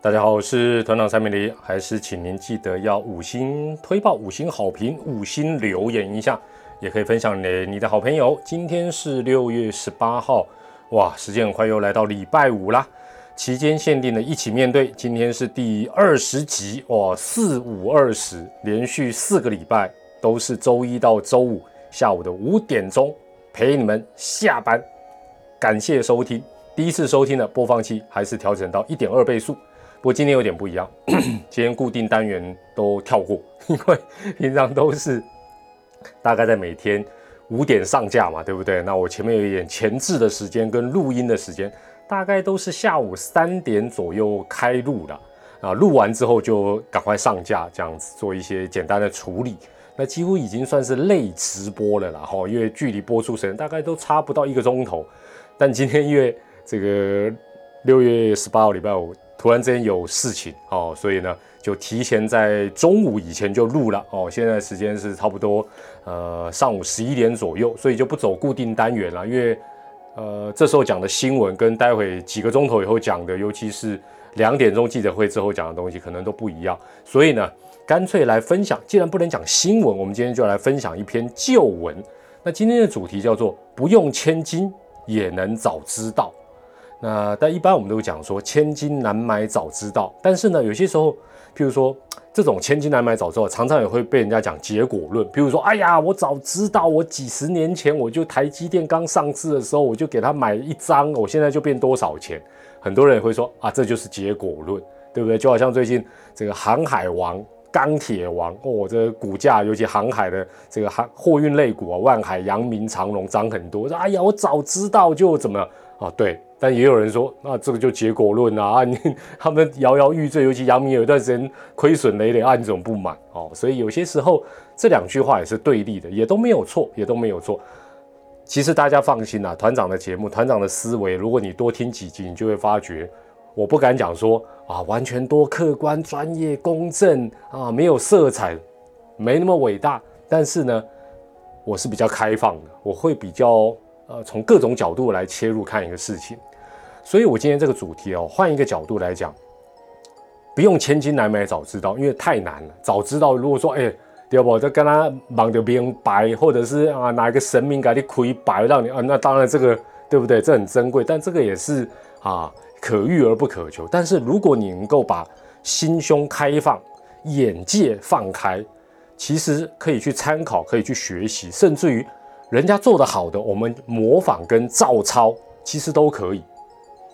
大家好，我是团长蔡美黎，还是请您记得要五星推报、五星好评、五星留言一下，也可以分享给你的好朋友。今天是六月十八号，哇，时间很快又来到礼拜五啦。期间限定的一起面对，今天是第二十集，哇，四五二十，连续四个礼拜都是周一到周五下午的五点钟陪你们下班。感谢收听，第一次收听的播放器还是调整到一点二倍速。不过今天有点不一样，今天固定单元都跳过，因为平常都是大概在每天五点上架嘛，对不对？那我前面有一点前置的时间跟录音的时间，大概都是下午三点左右开录的啊，录完之后就赶快上架，这样子做一些简单的处理。那几乎已经算是类直播了啦，哈，因为距离播出时间大概都差不到一个钟头。但今天因为这个六月十八号礼拜五。突然之间有事情哦，所以呢就提前在中午以前就录了哦。现在时间是差不多呃上午十一点左右，所以就不走固定单元了，因为呃这时候讲的新闻跟待会几个钟头以后讲的，尤其是两点钟记者会之后讲的东西可能都不一样，所以呢干脆来分享。既然不能讲新闻，我们今天就来分享一篇旧文。那今天的主题叫做不用千金也能早知道。那但一般我们都讲说千金难买早知道，但是呢，有些时候，譬如说这种千金难买早知道，常常也会被人家讲结果论。譬如说，哎呀，我早知道，我几十年前我就台积电刚上市的时候，我就给他买一张，我现在就变多少钱？很多人也会说啊，这就是结果论，对不对？就好像最近这个航海王、钢铁王哦，这股价，尤其航海的这个航货运类股啊，万海、扬明、长隆涨很多。说哎呀，我早知道就怎么啊？对。但也有人说，那这个就结果论啊！你他们摇摇欲坠，尤其杨明有一段时间亏损累累，啊，你怎么不买哦？所以有些时候这两句话也是对立的，也都没有错，也都没有错。其实大家放心啊，团长的节目，团长的思维，如果你多听几集，你就会发觉，我不敢讲说啊，完全多客观、专业、公正啊，没有色彩，没那么伟大。但是呢，我是比较开放的，我会比较呃，从各种角度来切入看一个事情。所以，我今天这个主题哦，换一个角度来讲，不用千金难买早知道，因为太难了。早知道，如果说，哎，对不？就跟他忙着明白，或者是啊，哪一个神明给你亏白，让你啊，那当然这个对不对？这很珍贵，但这个也是啊，可遇而不可求。但是，如果你能够把心胸开放，眼界放开，其实可以去参考，可以去学习，甚至于人家做得好的，我们模仿跟照抄，其实都可以。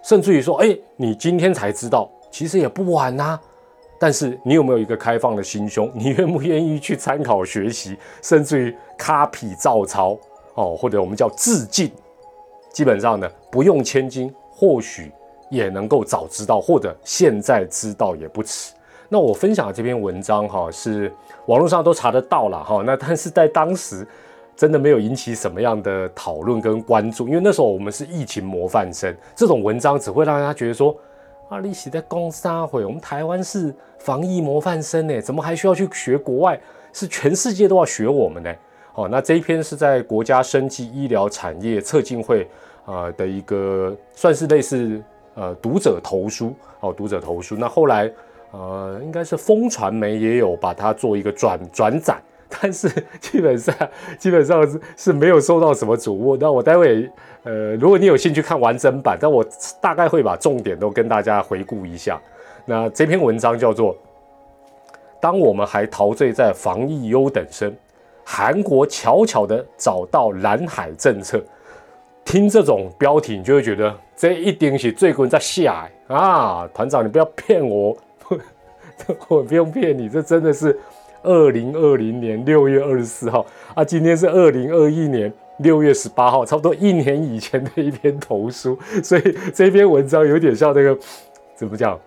甚至于说，哎，你今天才知道，其实也不晚呐。但是你有没有一个开放的心胸？你愿不愿意去参考学习，甚至于 copy 照抄哦，或者我们叫致敬？基本上呢，不用千金，或许也能够早知道，或者现在知道也不迟。那我分享的这篇文章哈，是网络上都查得到了哈。那但是在当时。真的没有引起什么样的讨论跟关注，因为那时候我们是疫情模范生，这种文章只会让他觉得说，啊，你写在公沙会，我们台湾是防疫模范生呢，怎么还需要去学国外？是全世界都要学我们呢？哦，那这一篇是在国家生技医疗产业策进会啊的一个，算是类似呃读者投书哦，读者投书。那后来呃，应该是风传媒也有把它做一个转转载。但是基本上基本上是是没有受到什么瞩目。那我待会呃，如果你有兴趣看完整版，但我大概会把重点都跟大家回顾一下。那这篇文章叫做《当我们还陶醉在防疫优等生，韩国悄悄的找到蓝海政策》。听这种标题，你就会觉得这一定是最近在下啊！团长，你不要骗我，我不用骗你，这真的是。二零二零年六月二十四号啊，今天是二零二一年六月十八号，差不多一年以前的一篇投书，所以这篇文章有点像那个怎么讲，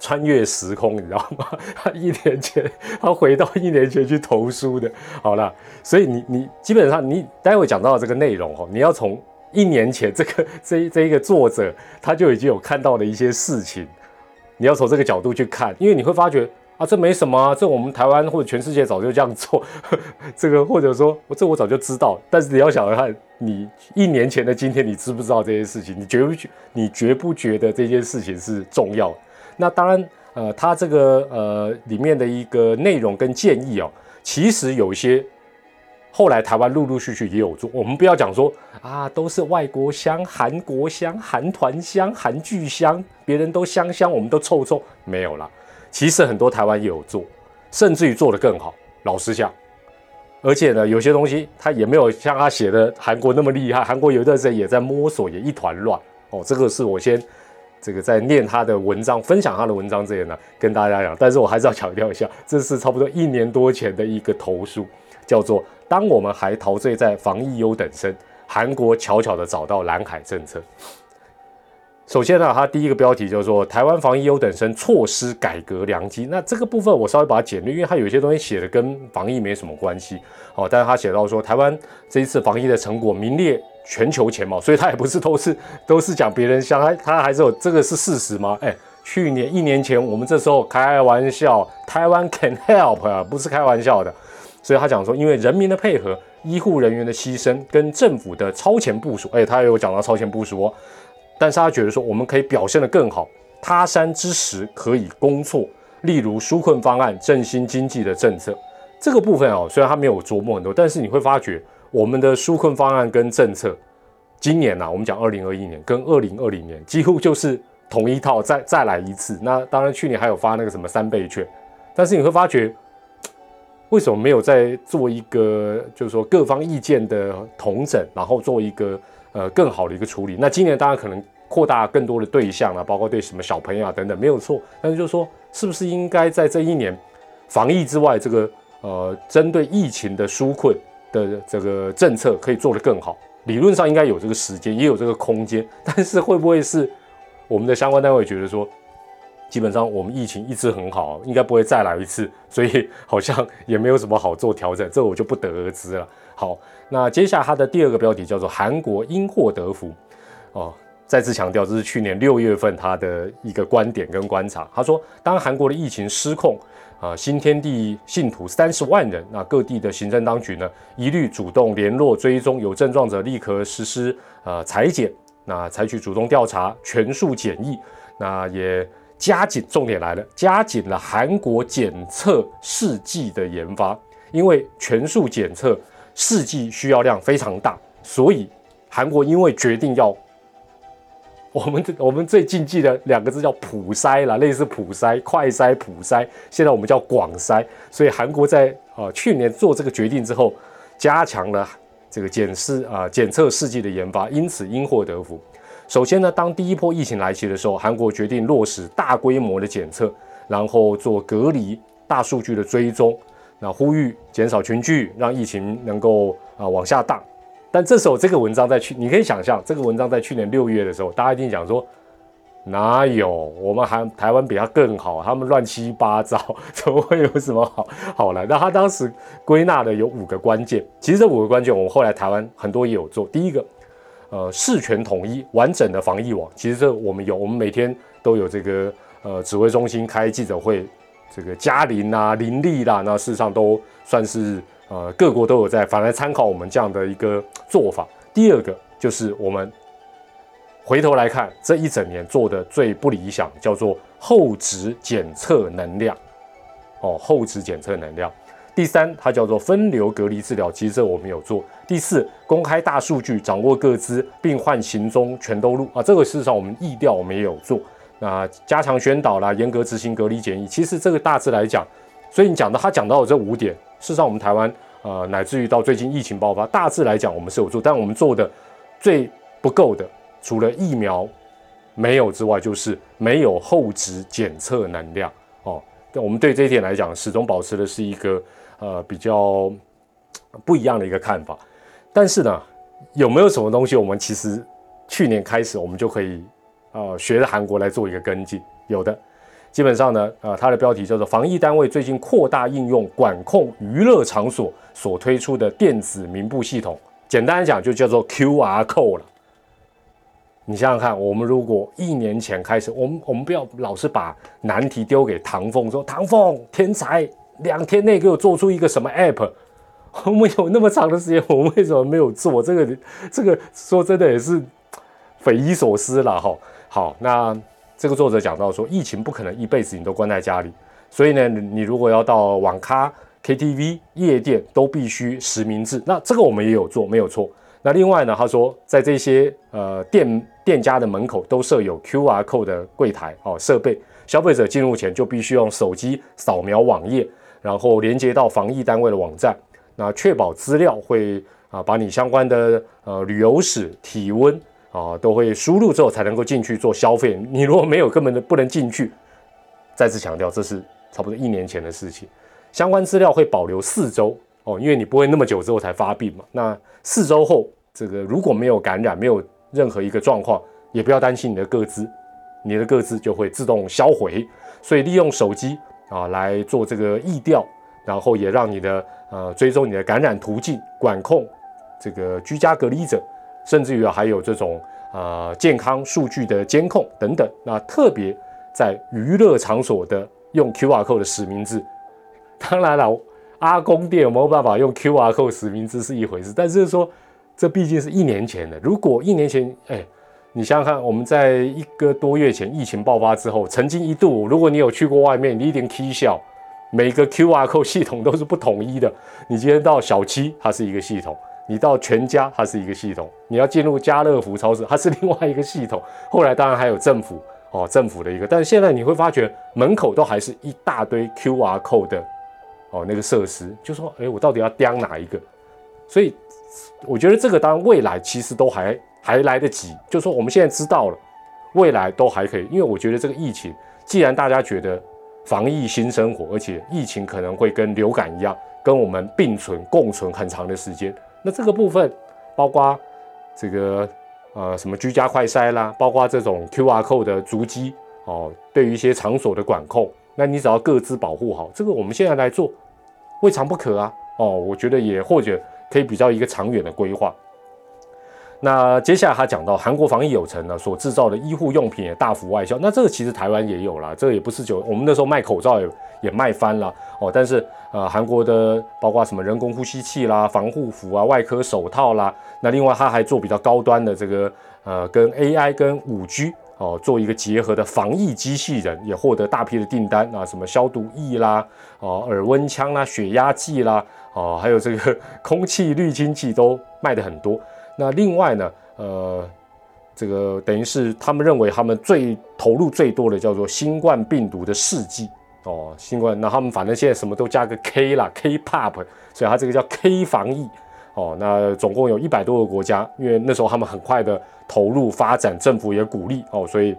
穿越时空，你知道吗？他 一年前，他回到一年前去投书的。好了，所以你你基本上你待会讲到这个内容哦，你要从一年前这个 这这一个作者他就已经有看到的一些事情，你要从这个角度去看，因为你会发觉。啊，这没什么，这我们台湾或者全世界早就这样做，这个或者说我这我早就知道，但是你要想看，你一年前的今天，你知不知道这些事情？你觉不觉？你觉不觉得这件事情是重要？那当然，呃，它这个呃里面的一个内容跟建议哦，其实有一些后来台湾陆陆续续也有做。我们不要讲说啊，都是外国香、韩国香、韩团香、韩剧香，别人都香香，我们都臭臭，没有啦。其实很多台湾也有做，甚至于做得更好。老实讲。而且呢，有些东西他也没有像他写的韩国那么厉害。韩国有一段时间也在摸索，也一团乱哦。这个是我先这个在念他的文章，分享他的文章之前呢，跟大家讲。但是我还是要强调一下，这是差不多一年多前的一个投诉，叫做“当我们还陶醉在防疫优等生，韩国悄悄的找到蓝海政策”。首先呢，它第一个标题就是说台湾防疫优等生措施改革良机。那这个部分我稍微把它简略，因为它有些东西写的跟防疫没什么关系。哦，但是他写到说台湾这一次防疫的成果名列全球前茅，所以他也不是都是都是讲别人香，他他还是有这个是事实吗？哎，去年一年前我们这时候开玩笑，台湾 can help 啊，不是开玩笑的。所以他讲说，因为人民的配合、医护人员的牺牲跟政府的超前部署，哎，他也有讲到超前部署哦。但是他觉得说，我们可以表现得更好，他山之石可以攻错。例如纾困方案、振兴经济的政策，这个部分哦，虽然他没有琢磨很多，但是你会发觉，我们的纾困方案跟政策，今年呐，我们讲二零二一年跟二零二零年几乎就是同一套，再再来一次。那当然去年还有发那个什么三倍券，但是你会发觉，为什么没有在做一个，就是说各方意见的统整，然后做一个。呃，更好的一个处理。那今年当然可能扩大更多的对象啊，包括对什么小朋友啊等等，没有错。但是就是说，是不是应该在这一年防疫之外，这个呃，针对疫情的纾困的这个政策可以做得更好？理论上应该有这个时间，也有这个空间。但是会不会是我们的相关单位觉得说，基本上我们疫情一直很好，应该不会再来一次，所以好像也没有什么好做调整，这我就不得而知了。好，那接下来它的第二个标题叫做“韩国因祸得福”，哦，再次强调，这是去年六月份他的一个观点跟观察。他说，当韩国的疫情失控，啊，新天地信徒三十万人，那各地的行政当局呢，一律主动联络追踪有症状者，立刻实施呃裁剪，那采取主动调查，全数检疫，那也加紧，重点来了，加紧了韩国检测试剂的研发，因为全数检测。试剂需要量非常大，所以韩国因为决定要我们这我们最禁忌的两个字叫普筛啦，类似普筛、快筛、普筛，现在我们叫广筛。所以韩国在呃去年做这个决定之后，加强了这个检试啊检测试剂的研发，因此因祸得福。首先呢，当第一波疫情来袭的时候，韩国决定落实大规模的检测，然后做隔离、大数据的追踪。那呼吁减少群聚，让疫情能够啊往下荡。但这时候这个文章在去，你可以想象，这个文章在去年六月的时候，大家一定讲说，哪有我们还台湾比他更好？他们乱七八糟，怎么会有什么好好来？那他当时归纳的有五个关键，其实这五个关键，我们后来台湾很多也有做。第一个，呃，事权统一完整的防疫网，其实这我们有，我们每天都有这个呃指挥中心开记者会。这个嘉陵啊、林立啦，那事实上都算是呃各国都有在，反来参考我们这样的一个做法。第二个就是我们回头来看这一整年做的最不理想，叫做后值检测能量哦，后值检测能量。第三，它叫做分流隔离治疗，其实这我们有做。第四，公开大数据，掌握各资，病患行踪全都录啊，这个事实上我们意调我们也有做。那加强宣导啦，严格执行隔离检疫，其实这个大致来讲，所以你讲到他讲到的这五点，事实上我们台湾呃，乃至于到最近疫情爆发，大致来讲我们是有做，但我们做的最不够的，除了疫苗没有之外，就是没有后值检测能量哦。我们对这一点来讲，始终保持的是一个呃比较不一样的一个看法。但是呢，有没有什么东西，我们其实去年开始我们就可以。呃，学着韩国来做一个跟进，有的，基本上呢，呃，它的标题叫做“防疫单位最近扩大应用管控娱乐场所所推出的电子名簿系统”，简单讲就叫做 QR code 了。你想想看，我们如果一年前开始，我们我们不要老是把难题丢给唐凤，说唐凤天才，两天内给我做出一个什么 app，我们有那么长的时间，我们为什么没有做？这个这个说真的也是匪夷所思了哈。好，那这个作者讲到说，疫情不可能一辈子你都关在家里，所以呢，你如果要到网咖、KTV、夜店，都必须实名制。那这个我们也有做，没有错。那另外呢，他说在这些呃店店家的门口都设有 QR code 的柜台哦设备，消费者进入前就必须用手机扫描网页，然后连接到防疫单位的网站，那确保资料会啊把你相关的呃旅游史、体温。啊，都会输入之后才能够进去做消费。你如果没有，根本就不能进去。再次强调，这是差不多一年前的事情。相关资料会保留四周哦，因为你不会那么久之后才发病嘛。那四周后，这个如果没有感染，没有任何一个状况，也不要担心你的个资，你的个资就会自动销毁。所以利用手机啊来做这个疫调，然后也让你的呃追踪你的感染途径，管控这个居家隔离者。甚至于还有这种呃健康数据的监控等等，那特别在娱乐场所的用 QR code 的实名制，当然了，阿公店有没有办法用 QR code 实名制是一回事，但是说这毕竟是一年前的，如果一年前，哎，你想想看，我们在一个多月前疫情爆发之后，曾经一度，如果你有去过外面，你一定 K 笑，每个 QR code 系统都是不统一的，你今天到小七，它是一个系统。你到全家，它是一个系统；你要进入家乐福超市，它是另外一个系统。后来当然还有政府哦，政府的一个，但是现在你会发觉门口都还是一大堆 QR code 的哦那个设施，就说哎，我到底要叼哪一个？所以我觉得这个当然未来其实都还还来得及，就说我们现在知道了，未来都还可以，因为我觉得这个疫情，既然大家觉得防疫新生活，而且疫情可能会跟流感一样，跟我们并存共存很长的时间。那这个部分，包括这个呃什么居家快筛啦，包括这种 QR code 的足迹哦，对于一些场所的管控，那你只要各自保护好，这个我们现在来做，未尝不可啊。哦，我觉得也或者可以比较一个长远的规划。那接下来他讲到韩国防疫有成呢，所制造的医护用品也大幅外销。那这个其实台湾也有啦，这个也不是就我们那时候卖口罩也也卖翻了哦。但是呃，韩国的包括什么人工呼吸器啦、防护服啊、外科手套啦，那另外他还做比较高端的这个呃跟 AI 跟五 G 哦做一个结合的防疫机器人，也获得大批的订单啊，什么消毒液啦、哦耳温枪啦、血压计啦、哦还有这个 空气滤清器都卖的很多。那另外呢，呃，这个等于是他们认为他们最投入最多的叫做新冠病毒的试剂哦，新冠，那他们反正现在什么都加个 K 啦，K-pop，所以它这个叫 K 防疫哦。那总共有一百多个国家，因为那时候他们很快的投入发展，政府也鼓励哦，所以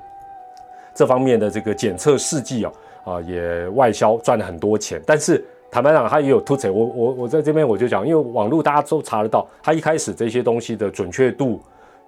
这方面的这个检测试剂啊啊也外销赚了很多钱，但是。坦白讲，它也有突锤。我我我在这边我就讲，因为网络大家都查得到，它一开始这些东西的准确度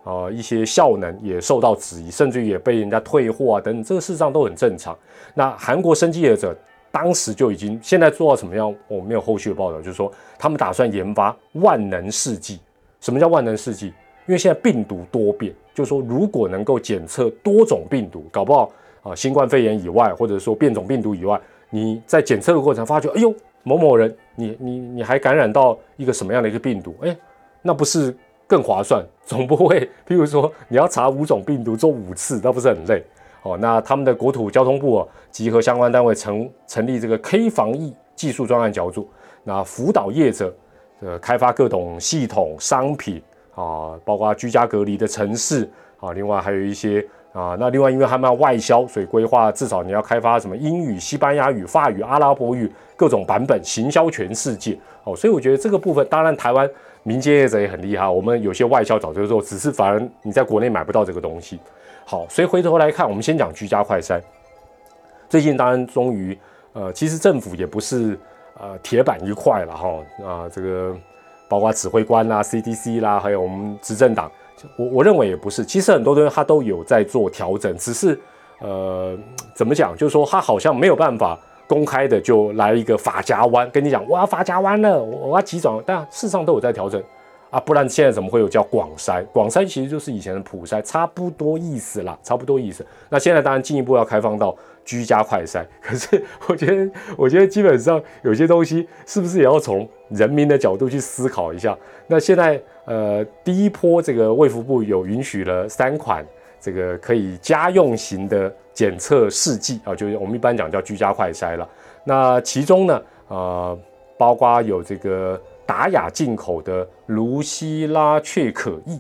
啊，一些效能也受到质疑，甚至也被人家退货啊等等，这个事实上都很正常。那韩国生技业者当时就已经现在做到什么样？我没有后续的报道，就是说他们打算研发万能试剂。什么叫万能试剂？因为现在病毒多变，就是说如果能够检测多种病毒，搞不好啊，新冠肺炎以外，或者说变种病毒以外，你在检测的过程发觉，哎呦。某某人，你你你还感染到一个什么样的一个病毒？哎，那不是更划算？总不会，譬如说你要查五种病毒做五次，那不是很累？哦，那他们的国土交通部啊，集合相关单位成成立这个 K 防疫技术专案小组，那辅导业者呃开发各种系统商品啊，包括居家隔离的城市啊，另外还有一些。啊，那另外因为他们要外销，所以规划至少你要开发什么英语、西班牙语、法语、阿拉伯语各种版本，行销全世界。哦，所以我觉得这个部分，当然台湾民间业者也很厉害，我们有些外销早就做，只是反而你在国内买不到这个东西。好，所以回头来看，我们先讲居家快筛。最近当然终于，呃，其实政府也不是呃铁板一块了哈啊，这个包括指挥官啦、CDC 啦，还有我们执政党。我我认为也不是，其实很多东西他都有在做调整，只是呃怎么讲，就是说他好像没有办法公开的就来一个法夹弯，跟你讲我要法夹弯了，我我要急转，但事实上都有在调整啊，不然现在怎么会有叫广筛？广筛其实就是以前的普筛，差不多意思啦，差不多意思。那现在当然进一步要开放到居家快筛，可是我觉得我觉得基本上有些东西是不是也要从人民的角度去思考一下？那现在。呃，第一波这个卫福部有允许了三款这个可以家用型的检测试剂啊，就是我们一般讲叫居家快筛了。那其中呢，呃，包括有这个达雅进口的卢西拉雀可液，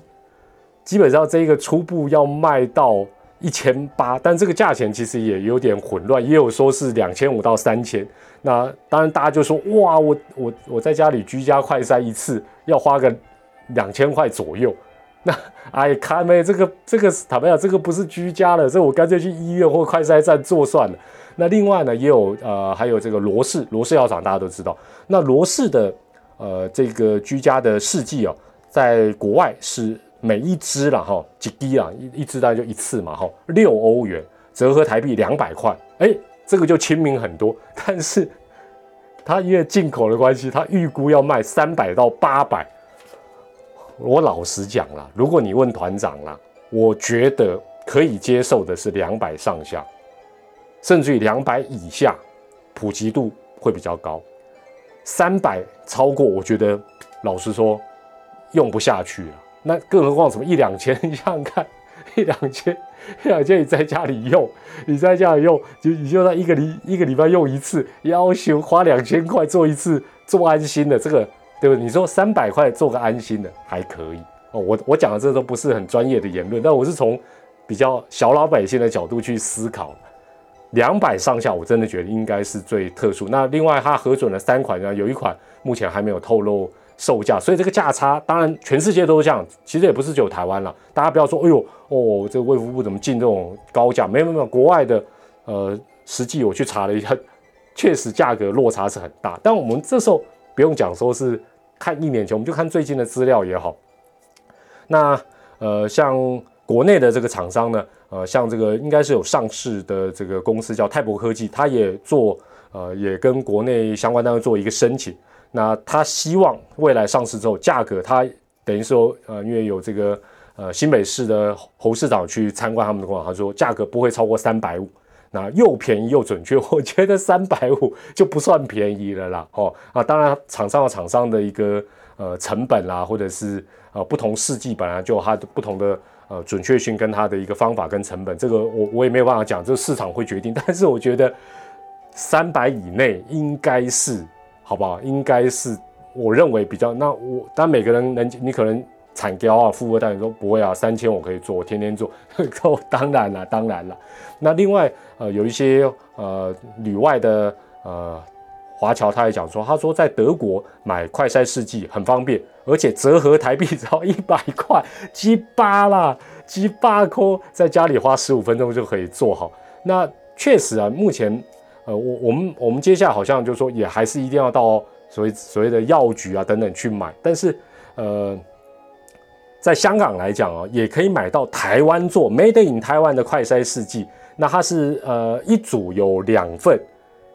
基本上这个初步要卖到一千八，但这个价钱其实也有点混乱，也有说是两千五到三千。那当然大家就说，哇，我我我在家里居家快筛一次要花个两千块左右。那哎，看没这个这个坦白讲，这个不是居家的，这我干脆去医院或快筛站做算了。那另外呢，也有呃，还有这个罗氏罗氏药厂，大家都知道。那罗氏的呃这个居家的试剂哦，在国外是每一支了哈几滴啊，一一支大概就一次嘛哈，六欧元，折合台币两百块。哎，这个就亲民很多。但是它因为进口的关系，它预估要卖三百到八百。我老实讲了，如果你问团长了，我觉得可以接受的是两百上下，甚至于两百以下，普及度会比较高。三百超过，我觉得老实说用不下去了。那更何况什么一两千？你想想看，一两千，一两千你在家里用，你在家里用，就你就在一个礼一个礼拜用一次，要求花两千块做一次做安心的这个。对不对？你说三百块做个安心的还可以哦。我我讲的这都不是很专业的言论，但我是从比较小老百姓的角度去思考。两百上下，我真的觉得应该是最特殊。那另外，它核准了三款呢，有一款目前还没有透露售价，所以这个价差，当然全世界都是这样。其实也不是只有台湾了，大家不要说，哎呦哦，这个卫福部怎么进这种高价？没有没有，国外的呃，实际我去查了一下，确实价格落差是很大。但我们这时候不用讲说是。看一年前，我们就看最近的资料也好。那呃，像国内的这个厂商呢，呃，像这个应该是有上市的这个公司叫泰博科技，它也做呃，也跟国内相关单位做一个申请。那他希望未来上市之后，价格它等于说呃，因为有这个呃新北市的侯市长去参观他们的工厂，他说价格不会超过三百五。那又便宜又准确，我觉得三百五就不算便宜了啦。哦啊，当然厂商有厂商的一个呃成本啦，或者是呃不同试剂本来就它的不同的呃准确性跟它的一个方法跟成本，这个我我也没有办法讲，这个市场会决定。但是我觉得三百以内应该是好不好？应该是我认为比较。那我当然每个人能你可能。产雕啊，富二代，你说不会啊？三千我可以做，我天天做。哦，当然了，当然了。那另外，呃，有一些呃旅外的呃华侨，他也讲说，他说在德国买快筛试剂很方便，而且折合台币只要一百块，鸡巴啦，鸡巴颗，在家里花十五分钟就可以做好。那确实啊，目前呃，我我们我们接下来好像就说，也还是一定要到所谓所谓的药局啊等等去买，但是呃。在香港来讲哦，也可以买到台湾做 Made in 台湾的快筛试剂。那它是呃一组有两份，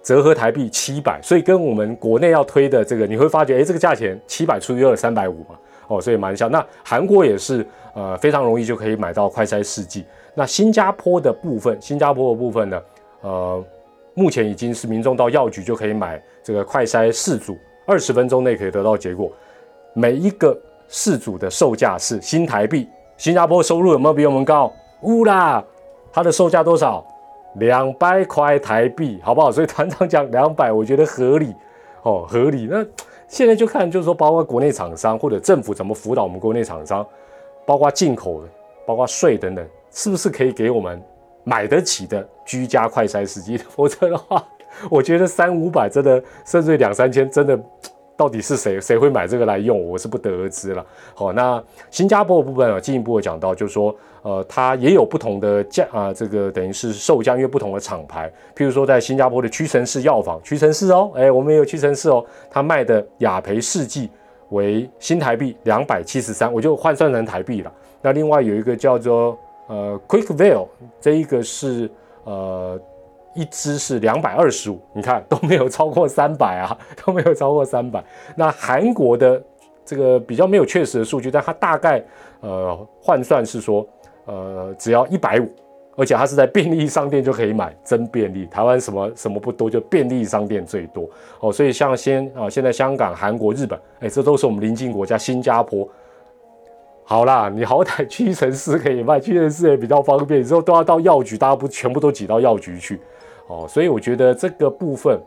折合台币七百，所以跟我们国内要推的这个，你会发觉，哎，这个价钱七百除以二，三百五嘛，哦，所以蛮像。那韩国也是呃非常容易就可以买到快筛试剂。那新加坡的部分，新加坡的部分呢，呃，目前已经是民众到药局就可以买这个快筛试组，二十分钟内可以得到结果，每一个。四组的售价是新台币，新加坡收入有没有比我们高？呜啦，它的售价多少？两百块台币，好不好？所以团长讲两百，我觉得合理哦，合理。那现在就看，就是说，包括国内厂商或者政府怎么辅导我们国内厂商，包括进口的，包括税等等，是不是可以给我们买得起的居家快筛时机？否则的话，我觉得三五百真的，甚至两三千真的。到底是谁谁会买这个来用？我是不得而知了。好，那新加坡的部分啊，进一步的讲到，就是说，呃，它也有不同的价啊，这个等于是售价，因为不同的厂牌。譬如说，在新加坡的屈臣氏药房，屈臣氏哦，哎，我们也有屈臣氏哦，它卖的雅培试剂为新台币两百七十三，我就换算成台币了。那另外有一个叫做呃 Quickville，这一个是呃。一支是两百二十五，你看 都没有超过三百啊，都没有超过三百。那韩国的这个比较没有确实的数据，但它大概呃换算是说，呃只要一百五，而且它是在便利商店就可以买，真便利。台湾什么什么不多，就便利商店最多哦。所以像先啊，现在香港、韩国、日本，哎，这都是我们邻近国家，新加坡好啦，你好歹屈臣氏可以卖，屈臣氏也比较方便。你说都要到药局，大家不全部都挤到药局去哦？所以我觉得这个部分。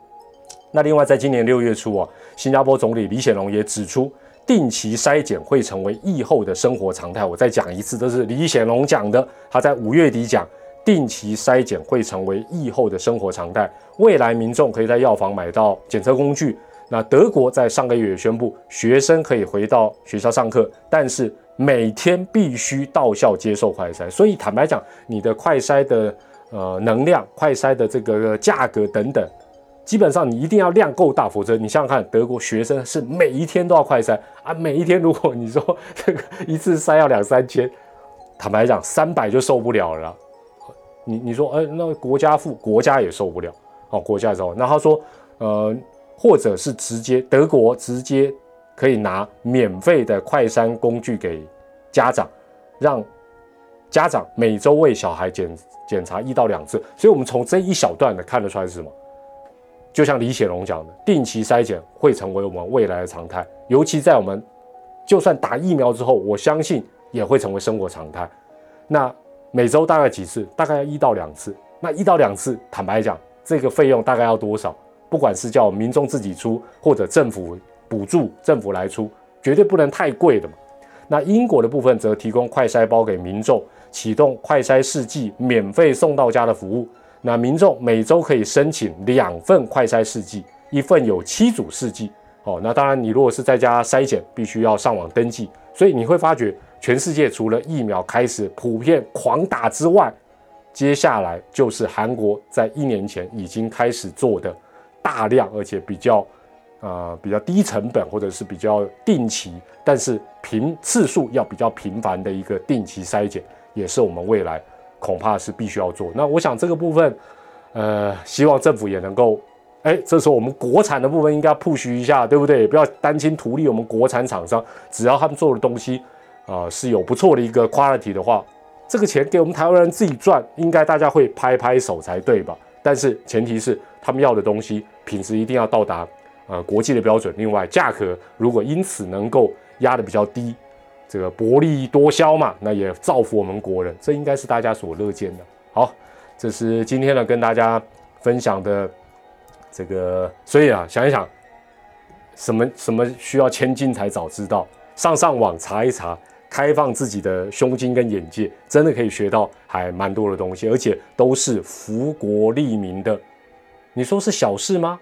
那另外，在今年六月初啊，新加坡总理李显龙也指出，定期筛检会成为疫后的生活常态。我再讲一次，这是李显龙讲的。他在五月底讲，定期筛检会成为疫后的生活常态。未来民众可以在药房买到检测工具。那德国在上个月也宣布，学生可以回到学校上课，但是每天必须到校接受快筛。所以坦白讲，你的快筛的呃能量、快筛的这个价格等等。基本上你一定要量够大，否则你想想看，德国学生是每一天都要快筛啊，每一天如果你说这 个一次筛要两三千，坦白讲三百就受不了了。你你说，哎，那国家付，国家也受不了，哦，国家受。那他说，呃，或者是直接德国直接可以拿免费的快筛工具给家长，让家长每周为小孩检检查一到两次。所以我们从这一小段的看得出来是什么？就像李显龙讲的，定期筛检会成为我们未来的常态，尤其在我们就算打疫苗之后，我相信也会成为生活常态。那每周大概几次？大概要一到两次。那一到两次，坦白讲，这个费用大概要多少？不管是叫民众自己出，或者政府补助，政府来出，绝对不能太贵的嘛。那英国的部分则提供快筛包给民众，启动快筛试剂免费送到家的服务。那民众每周可以申请两份快筛试剂，一份有七组试剂。哦，那当然，你如果是在家筛检，必须要上网登记。所以你会发觉，全世界除了疫苗开始普遍狂打之外，接下来就是韩国在一年前已经开始做的大量而且比较呃比较低成本或者是比较定期，但是频次数要比较频繁的一个定期筛检，也是我们未来。恐怕是必须要做。那我想这个部分，呃，希望政府也能够，哎，这时候我们国产的部分应该 push 一下，对不对？不要担心图利我们国产厂商，只要他们做的东西啊是有不错的一个 quality 的话，这个钱给我们台湾人自己赚，应该大家会拍拍手才对吧？但是前提是他们要的东西品质一定要到达呃国际的标准，另外价格如果因此能够压的比较低。这个薄利多销嘛，那也造福我们国人，这应该是大家所乐见的。好，这是今天呢跟大家分享的这个，所以啊，想一想，什么什么需要千金才早知道，上上网查一查，开放自己的胸襟跟眼界，真的可以学到还蛮多的东西，而且都是福国利民的。你说是小事吗？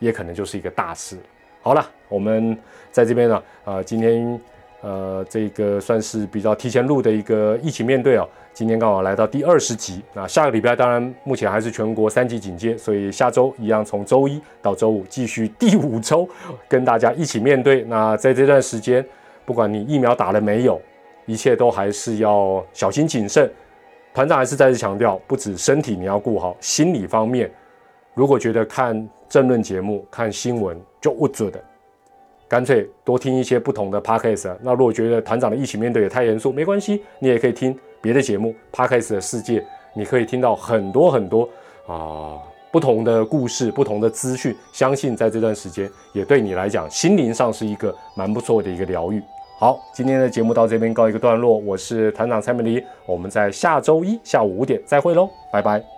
也可能就是一个大事。好了，我们在这边呢，呃，今天。呃，这个算是比较提前录的一个一起面对啊。今天刚好来到第二十集，那下个礼拜当然目前还是全国三级警戒，所以下周一样从周一到周五继续第五周跟大家一起面对。那在这段时间，不管你疫苗打了没有，一切都还是要小心谨慎。团长还是再次强调，不止身体你要顾好，心理方面，如果觉得看政论节目、看新闻就误准的。干脆多听一些不同的 podcast。那如果觉得团长的一起面对也太严肃，没关系，你也可以听别的节目。podcast 的世界，你可以听到很多很多啊不同的故事、不同的资讯。相信在这段时间，也对你来讲心灵上是一个蛮不错的一个疗愈。好，今天的节目到这边告一个段落。我是团长蔡美黎，我们在下周一下午五点再会喽，拜拜。